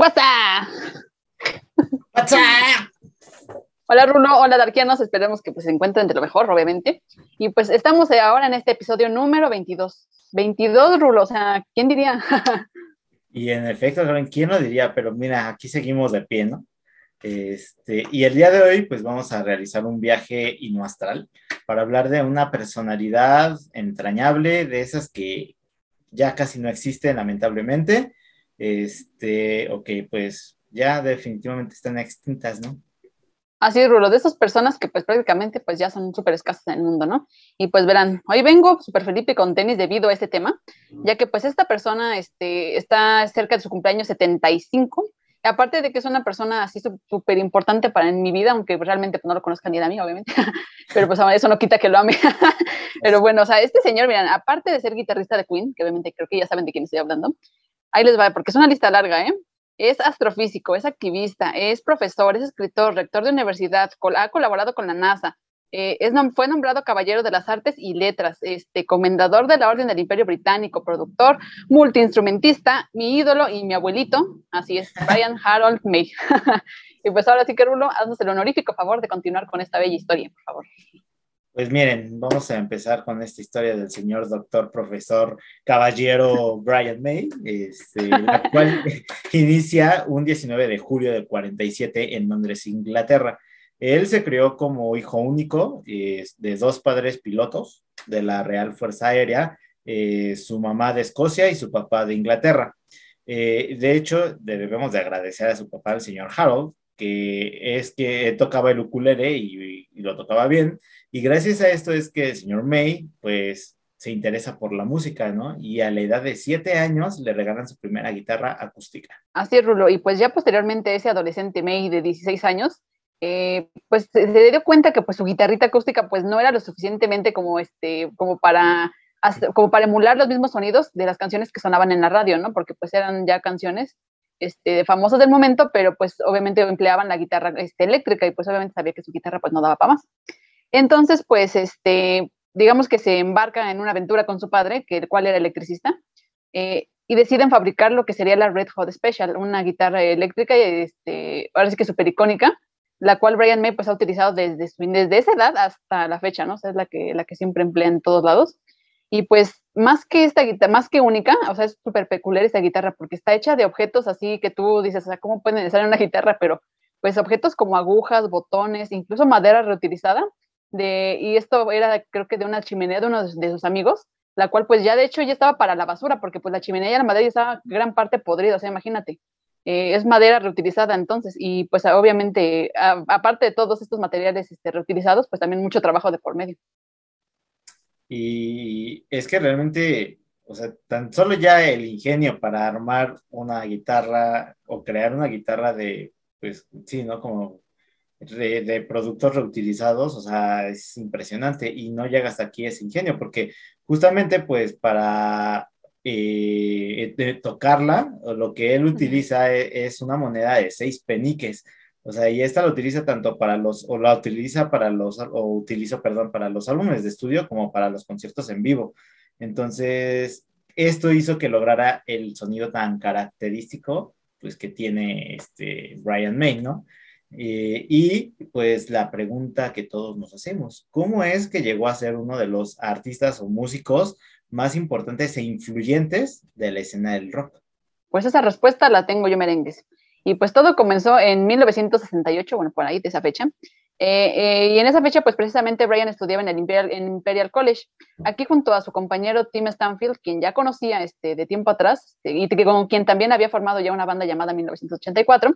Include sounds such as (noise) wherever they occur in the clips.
WhatsApp. WhatsApp. Hola Rulo, hola Darkianos, esperemos que pues, se encuentren de lo mejor, obviamente. Y pues estamos ahora en este episodio número 22. 22, Rulo, o sea, ¿quién diría? (laughs) y en efecto, ¿quién lo diría? Pero mira, aquí seguimos de pie, ¿no? Este, y el día de hoy, pues vamos a realizar un viaje inuastral para hablar de una personalidad entrañable, de esas que ya casi no existen, lamentablemente. Este, o que pues ya definitivamente están extintas, ¿no? Así es, Rulo, de esas personas que pues prácticamente pues ya son súper escasas en el mundo, ¿no? Y pues verán, hoy vengo súper Felipe con tenis debido a este tema, ya que pues esta persona este, está cerca de su cumpleaños 75, y aparte de que es una persona así súper importante para en mi vida, aunque realmente pues, no lo conozca ni a mí, obviamente, (laughs) pero pues eso no quita que lo ame. (laughs) pero bueno, o sea, este señor, miren, aparte de ser guitarrista de Queen, que obviamente creo que ya saben de quién estoy hablando, ahí les va, porque es una lista larga, ¿eh? es astrofísico, es activista, es profesor, es escritor, rector de universidad, ha colaborado con la NASA, eh, fue nombrado Caballero de las Artes y Letras, este, comendador de la Orden del Imperio Británico, productor, multiinstrumentista, mi ídolo y mi abuelito, así es, Brian Harold May. (laughs) y pues ahora sí que Rulo, haznos el honorífico favor de continuar con esta bella historia, por favor. Pues miren, vamos a empezar con esta historia del señor doctor profesor caballero Brian May, este, la (laughs) cual inicia un 19 de julio del 47 en Londres, Inglaterra. Él se crió como hijo único de dos padres pilotos de la Real Fuerza Aérea, eh, su mamá de Escocia y su papá de Inglaterra. Eh, de hecho, debemos de agradecer a su papá, el señor Harold, que es que tocaba el ukulele y, lo tocaba bien, y gracias a esto es que el señor May, pues, se interesa por la música, ¿no? Y a la edad de siete años le regalan su primera guitarra acústica. Así es, Rulo. Y pues ya posteriormente ese adolescente May de 16 años, eh, pues se, dio cuenta que pues su guitarrita acústica pues no era lo suficientemente como este, como para como para emular los mismos sonidos de las canciones que sonaban en la radio, ¿no? Porque pues eran ya canciones este, famosas del momento, pero pues obviamente empleaban la guitarra este, eléctrica y pues obviamente sabía que su guitarra pues no daba para más. Entonces, pues, este, digamos que se embarca en una aventura con su padre, que el cual era electricista, eh, y deciden fabricar lo que sería la Red Hot Special, una guitarra eléctrica, este, ahora sí que súper icónica, la cual Brian May pues ha utilizado desde, desde esa edad hasta la fecha, ¿no? O es la que, la que siempre emplea en todos lados. Y pues más que esta guitarra, más que única, o sea, es súper peculiar esta guitarra porque está hecha de objetos así que tú dices, o sea, ¿cómo pueden estar en una guitarra? Pero pues objetos como agujas, botones, incluso madera reutilizada, de, y esto era creo que de una chimenea de uno de sus amigos, la cual pues ya de hecho ya estaba para la basura, porque pues la chimenea y la madera ya estaba gran parte podrida, o sea, imagínate, eh, es madera reutilizada entonces, y pues obviamente, aparte de todos estos materiales este, reutilizados, pues también mucho trabajo de por medio. Y es que realmente, o sea, tan solo ya el ingenio para armar una guitarra o crear una guitarra de, pues sí, ¿no? Como de, productos reutilizados, o sea, es impresionante. Y no llega hasta aquí ese ingenio, porque justamente pues para eh, tocarla, lo que él utiliza e, es, una moneda de seis peniques, o sea, y esta la utiliza tanto para los, o la utiliza para los, o utiliza, perdón, para los álbumes de estudio como para los conciertos en vivo. Entonces, esto hizo que lograra el sonido tan característico, pues, que tiene este Brian May, ¿no? Eh, y pues la pregunta que todos nos hacemos, ¿cómo es que llegó a ser uno de los artistas o músicos más importantes e influyentes de la escena del rock? Pues esa respuesta la tengo yo merengues. Y pues todo comenzó en 1968, bueno, por ahí de esa fecha. Eh, eh, y en esa fecha, pues precisamente Brian estudiaba en el Imperial, College, aquí junto a su compañero Tim Stanfield, quien ya conocía este, de tiempo atrás, este, y con quien también había formado ya una banda llamada 1984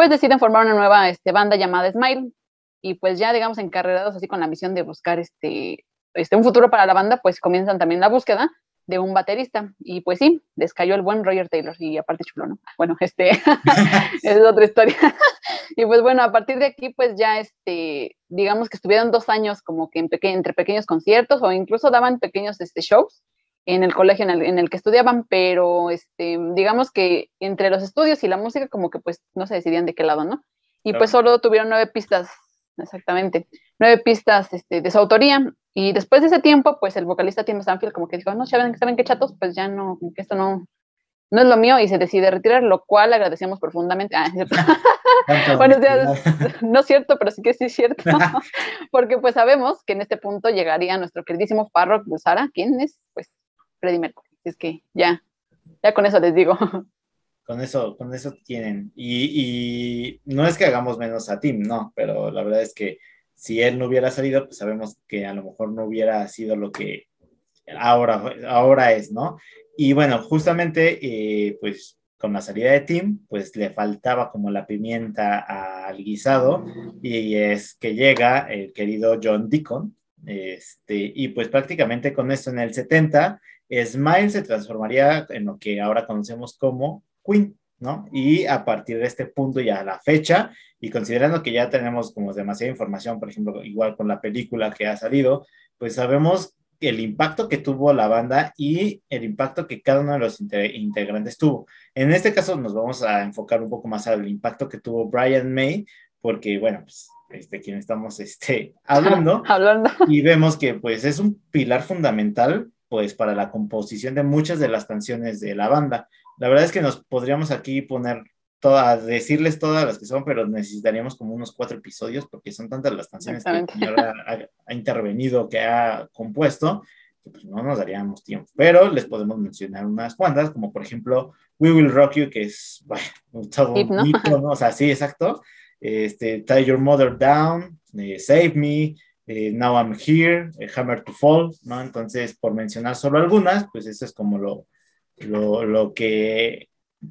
pues deciden formar una nueva este, banda llamada Smile. Y pues ya digamos encarregados así con la misión de buscar este, este, un futuro para la banda, pues comienzan también la búsqueda de un baterista y pues sí, les cayó el buen Roger Taylor y aparte chulo, ¿no? Bueno, (laughs) este (laughs) es otra historia. (laughs) y pues bueno, a partir de aquí pues ya este, digamos que estuvieron dos años como que en entre pequeños conciertos o incluso daban pequeños este, shows en el colegio en el, que estudiaban, pero este, digamos que entre los estudios y la música como que pues no se decidían de qué lado, ¿no? Y pues solo tuvieron nueve pistas, exactamente, nueve pistas este, de su autoría. Y después de ese tiempo, pues el vocalista Tim Stanfield como que dijo, no, ¿saben, ¿saben qué chatos? Pues ya no, como que esto no, no es lo mío y se decide retirar, lo cual agradecemos profundamente. Ah, (laughs) bueno, (laughs) no es cierto, pero sí que sí es cierto, (laughs) porque pues sabemos que en este punto llegaría nuestro queridísimo Farrokh Bulsara, quien es pues Freddie Mercury. Es que ya, ya con eso les digo. Con eso, con eso tienen. Y, no es que hagamos menos a Tim, no, pero la verdad es que si él no hubiera salido, pues sabemos que a lo mejor no hubiera sido lo que ahora, ahora es, ¿no? Y bueno, justamente, eh, pues con la salida de Tim, pues le faltaba como la pimienta al guisado y es que llega el querido John Deacon, este, y pues prácticamente con esto en el 70, Smile se transformaría en lo que ahora conocemos como Queen, ¿no? Y a partir de este punto ya a la fecha, y considerando que ya tenemos como demasiada información, por ejemplo, igual con la película que ha salido, pues sabemos el impacto que tuvo la banda y el impacto que cada uno de los integrantes tuvo. En este caso nos vamos a enfocar un poco más al impacto que tuvo Brian May, porque bueno, pues este, quien estamos este, (laughs) hablando, hablando, y vemos que pues es un pilar fundamental pues para la composición de muchas de las canciones de la banda. La verdad es que nos podríamos aquí poner todas, decirles todas las que son, pero necesitaríamos como unos cuatro episodios porque son tantas las canciones que el ha, intervenido, que ha compuesto, que pues no nos daríamos tiempo. Pero les podemos mencionar unas cuantas, como por ejemplo We Will Rock You, que es bueno, todo un ¿no? O sea, sí, exacto. Este, Tie Your Mother Down, eh, Save Me, eh, Now I'm Here, eh, Hammer to Fall, ¿no? Entonces, por mencionar solo algunas, pues eso es como lo, lo, lo que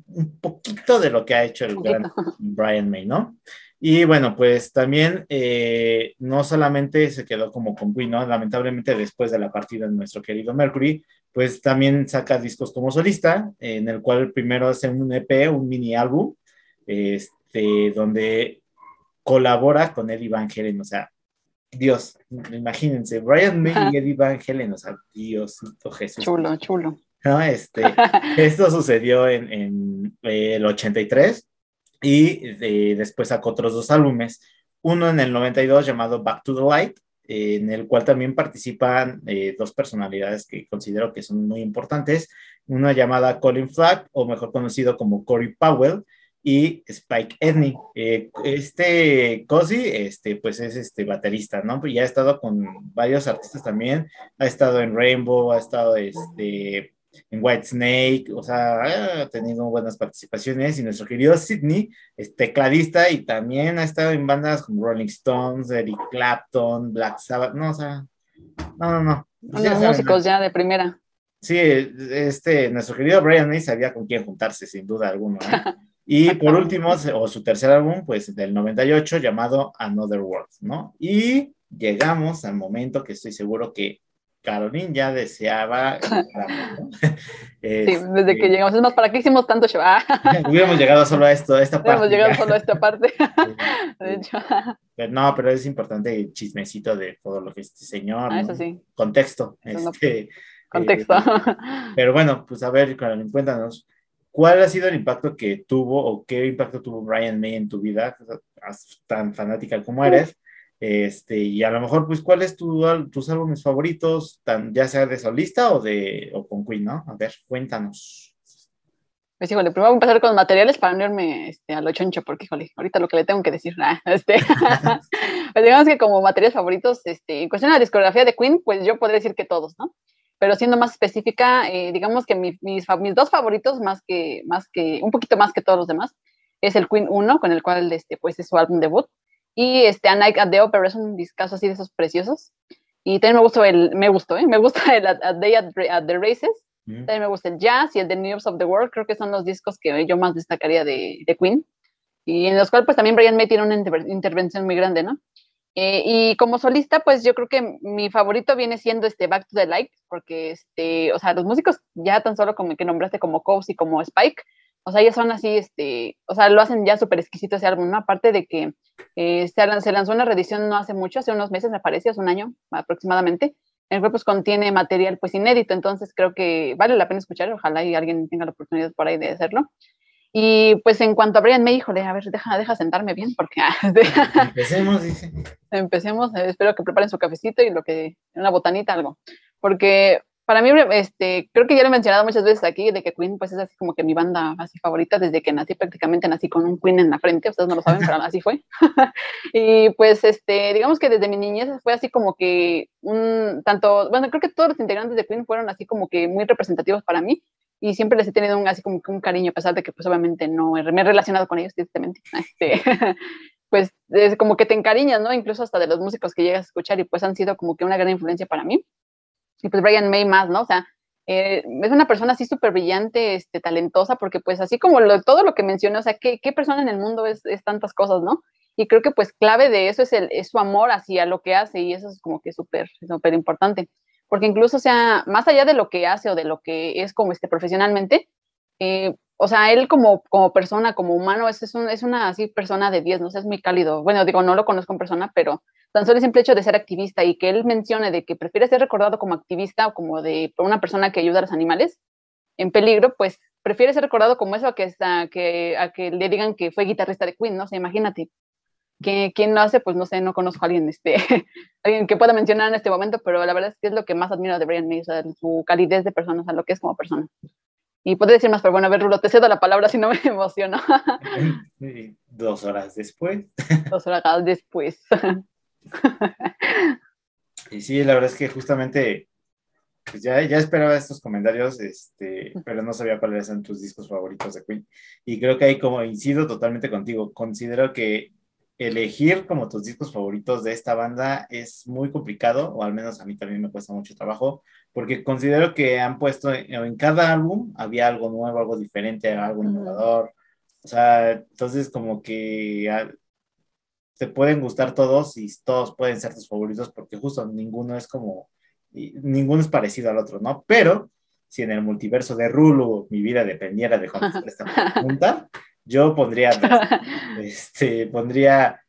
un poquito de lo que ha hecho el gran Brian May, ¿no? Y bueno, pues también eh, no solamente se quedó como con Queen, ¿no? Lamentablemente después de la partida de nuestro querido Mercury, pues también saca discos como solista, en el cual primero hace un EP, un mini álbum, este, donde colabora con Eddie Van Halen, o sea, Dios, imagínense, Brian May y Eddie Van Halen, o sea, Diosito Jesús. Chulo, chulo. ¿No? Este, (laughs) esto sucedió en, en, el 83 y después sacó otros dos álbumes, uno en el 92 llamado Back to the Light, en el cual también participan eh, dos personalidades que considero que son muy importantes, una llamada Colin Flagg, o mejor conocido como Corey Powell, y Spike Edney. Eh, este Cosi, este, pues es este baterista, ¿no? Y ha estado con varios artistas también, ha estado en Rainbow, ha estado este, en White Snake, o sea, ha tenido buenas participaciones y nuestro querido Sidney es tecladista y también ha estado en bandas como Rolling Stones, Eric Clapton, Black Sabbath, no, o sea, no, no, no. Los músicos ya de primera. Sí, este, nuestro querido Brian May sabía con quién juntarse, sin duda alguna. (laughs) Y por último, o su tercer álbum, pues del 98, llamado Another World, ¿no? Y llegamos al momento que estoy seguro que Caroline ya deseaba. (laughs) sí, (laughs) desde que este, llegamos. Es más, ¿para qué hicimos tanto show? Ah. (laughs) Hubiéramos llegado solo a esto, a esta parte. Hubiéramos llegado solo a esta parte. de hecho. Pero no, pero es importante el chismecito de todo lo que este señor. Ah, eso sí. Contexto. Este, Contexto. Eh, pero bueno, pues a ver, Caroline, cuéntanos. ¿Cuál ha sido el impacto que tuvo o qué impacto tuvo Brian May en tu vida, tan fanática como eres? Este, y a lo mejor, pues, ¿cuáles tu, tus álbumes favoritos, tan, ya sea de solista o, de, o con Queen, ¿no? A ver, cuéntanos. Pues, híjole, primero voy a empezar con materiales para no irme este, a lo choncho, porque, híjole, ahorita lo que le tengo que decir, ah, (laughs) este, (laughs) pues digamos que como materiales favoritos, este, en cuestión de la discografía de Queen, pues yo podría decir que todos, ¿no? Pero siendo más específica, eh, digamos que mis, mis, dos favoritos, más que, más que, un poquito más que todos los demás, es el Queen 1, con el cual, este, pues, es su álbum debut, y este, A Night at the Opera es un discazo así de esos preciosos. Y también me gustó el, me gustó, ¿eh? (laughs) me gusta el A, Day at, the Races. Mm. También me gusta el Jazz y el The News of the World. Creo que son los discos que yo más destacaría de, de Queen. Y en los cuales pues también Brian May tiene una intervención muy grande, ¿no? Eh, y como solista, pues yo creo que mi favorito viene siendo este Back to the Light, porque, este, o sea, los músicos ya tan solo como que nombraste como Coase y como Spike, o sea, ellos son así, este, o sea, lo hacen ya súper exquisito ese álbum, ¿no? Aparte de que eh, se, lanzó una reedición no hace mucho, hace unos meses me parece, hace un año aproximadamente, el cual pues contiene material pues inédito, entonces creo que vale la pena escuchar, ojalá y alguien tenga la oportunidad por ahí de hacerlo. Y pues en cuanto a Brian May, híjole, a ver, deja, deja sentarme bien porque... (laughs) Empecemos, dice. Empecemos, eh, espero que preparen su cafecito y lo que, una botanita, algo. Porque para mí, este, creo que ya lo he mencionado muchas veces aquí, de que Queen, pues es así como que mi banda así favorita desde que nací, prácticamente nací con un Queen en la frente, ustedes no lo saben, pero así fue. (laughs) y pues, este, digamos que desde mi niñez fue así como que un, tanto, bueno, creo que todos los integrantes de Queen fueron así como que muy representativos para mí, y siempre les he tenido un, así como que un cariño, a pesar de que pues obviamente no me he relacionado con ellos directamente. (laughs) Este, pues es como que te encariñas, ¿no? Incluso hasta de los músicos que llegas a escuchar y pues han sido como que una gran influencia para mí y pues Brian May más, ¿no? O sea, eh, es una persona así súper brillante, este, talentosa, porque pues así como todo lo que mencioné, o sea, ¿qué, ¿qué, persona en el mundo es, es, tantas cosas, ¿no? Y creo que pues clave de eso es, el, es su amor hacia lo que hace y eso es como que súper, súper importante. Porque incluso, o sea, más allá de lo que hace o de lo que es como este profesionalmente, eh, o sea, él como, como persona, como humano, es, es, un, es una así persona de 10, ¿no? O sea, es muy cálido. Bueno, digo, no lo conozco en persona, pero tan solo el simple hecho de ser activista y que él mencione de que prefiere ser recordado como activista o como de una persona que ayuda a los animales en peligro, pues prefiere ser recordado como eso a que, a que, a que le digan que fue guitarrista de Queen, ¿no? O sea, imagínate. Que, ¿Quién lo hace? Pues no sé, no conozco a alguien, este, (laughs) alguien que pueda mencionar en este momento, pero la verdad es que es lo que más admiro de Brian May, o sea, su calidez de persona, o sea, lo que es como persona. Y puede decir más, pero bueno, a ver, Rulo, te cedo la palabra si no me (laughs) emociono. (laughs) Dos horas después. Dos horas después. (laughs) Y sí, la verdad es que justamente pues ya, ya esperaba estos comentarios, este, pero no sabía cuáles eran tus discos favoritos de Queen. Y creo que ahí como incido totalmente contigo. Considero que elegir como tus discos favoritos de esta banda es muy complicado, o al menos a mí también me cuesta mucho trabajo, porque considero que han puesto en, cada álbum había algo nuevo, algo diferente, algo innovador. O sea, entonces como que te pueden gustar todos y todos pueden ser tus favoritos porque justo ninguno es como, ninguno es parecido al otro, ¿no? Pero si en el multiverso de Rulu mi vida dependiera de contestar esta pregunta, yo pondría, (laughs) este, pondría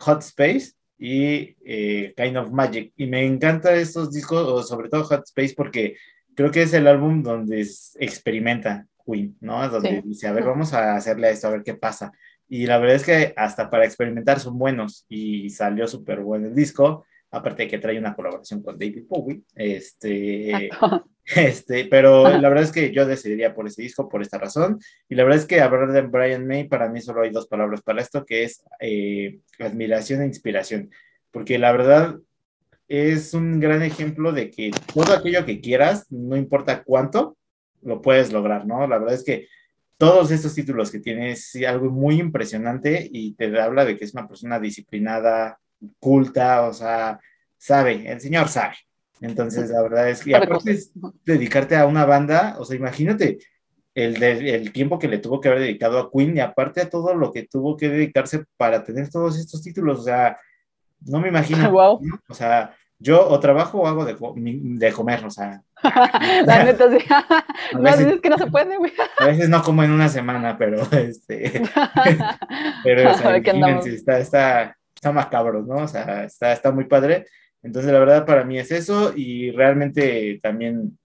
Hot Space y eh, Kind of Magic. Y me encantan estos discos, o sobre todo Hot Space, porque creo que es el álbum donde experimenta Queen, ¿no? Donde dice, a ver, vamos a hacerle esto, a ver qué pasa. Y la verdad es que hasta para experimentar son buenos y salió súper bueno el disco. Aparte de que trae una colaboración con David Bowie. Este, (laughs) este, pero la verdad es que yo decidiría por ese disco por esta razón. Y la verdad es que hablar de Brian May, para mí solo hay dos palabras para esto, que es eh, admiración e inspiración. Porque la verdad es un gran ejemplo de que todo aquello que quieras, no importa cuánto, lo puedes lograr, ¿no? La verdad es que todos estos títulos que tiene es algo muy impresionante y te habla de que es una persona disciplinada, culta, o sea, sabe, el señor sabe. Entonces, la verdad es que aparte es dedicarte a una banda, o sea, imagínate el, el tiempo que le tuvo que haber dedicado a Queen y aparte a todo lo que tuvo que dedicarse para tener todos estos títulos, o sea, no me imagino, (laughs) wow. o sea, yo o trabajo o hago de, de comer, o sea. (laughs) La neta, sí. (laughs) A veces, es que no se puede, güey. (laughs) A veces no como en una semana, pero este. pero o sea, está, está, está macabro, ¿no? O sea, está, está muy padre. Entonces, la verdad, para mí es eso y realmente también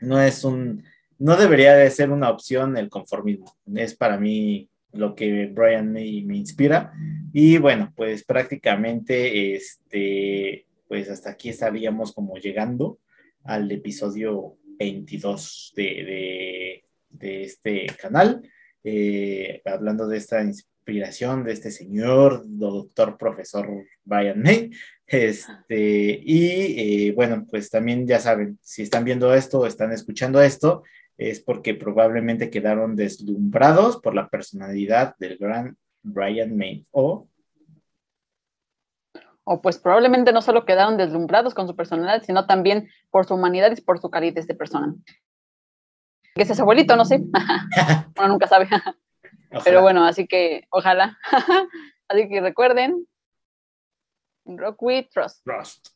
no es un. No debería de ser una opción el conformismo. Es para mí lo que Brian me, me inspira. Y bueno, pues prácticamente este pues hasta aquí estaríamos como llegando al episodio 22 de, este canal, eh, hablando de esta inspiración de este señor, doctor profesor Brian May. Este, y eh, bueno, pues también ya saben, si están viendo esto o están escuchando esto, es porque probablemente quedaron deslumbrados por la personalidad del gran Brian May o o pues probablemente no solo quedaron deslumbrados con su personalidad, sino también por su humanidad y por su calidez de persona. Que es ese abuelito, no sé. (laughs) (laughs) Uno nunca sabe. Pero bueno, así que ojalá. (laughs) así que recuerden, Rock with Trust. Trust.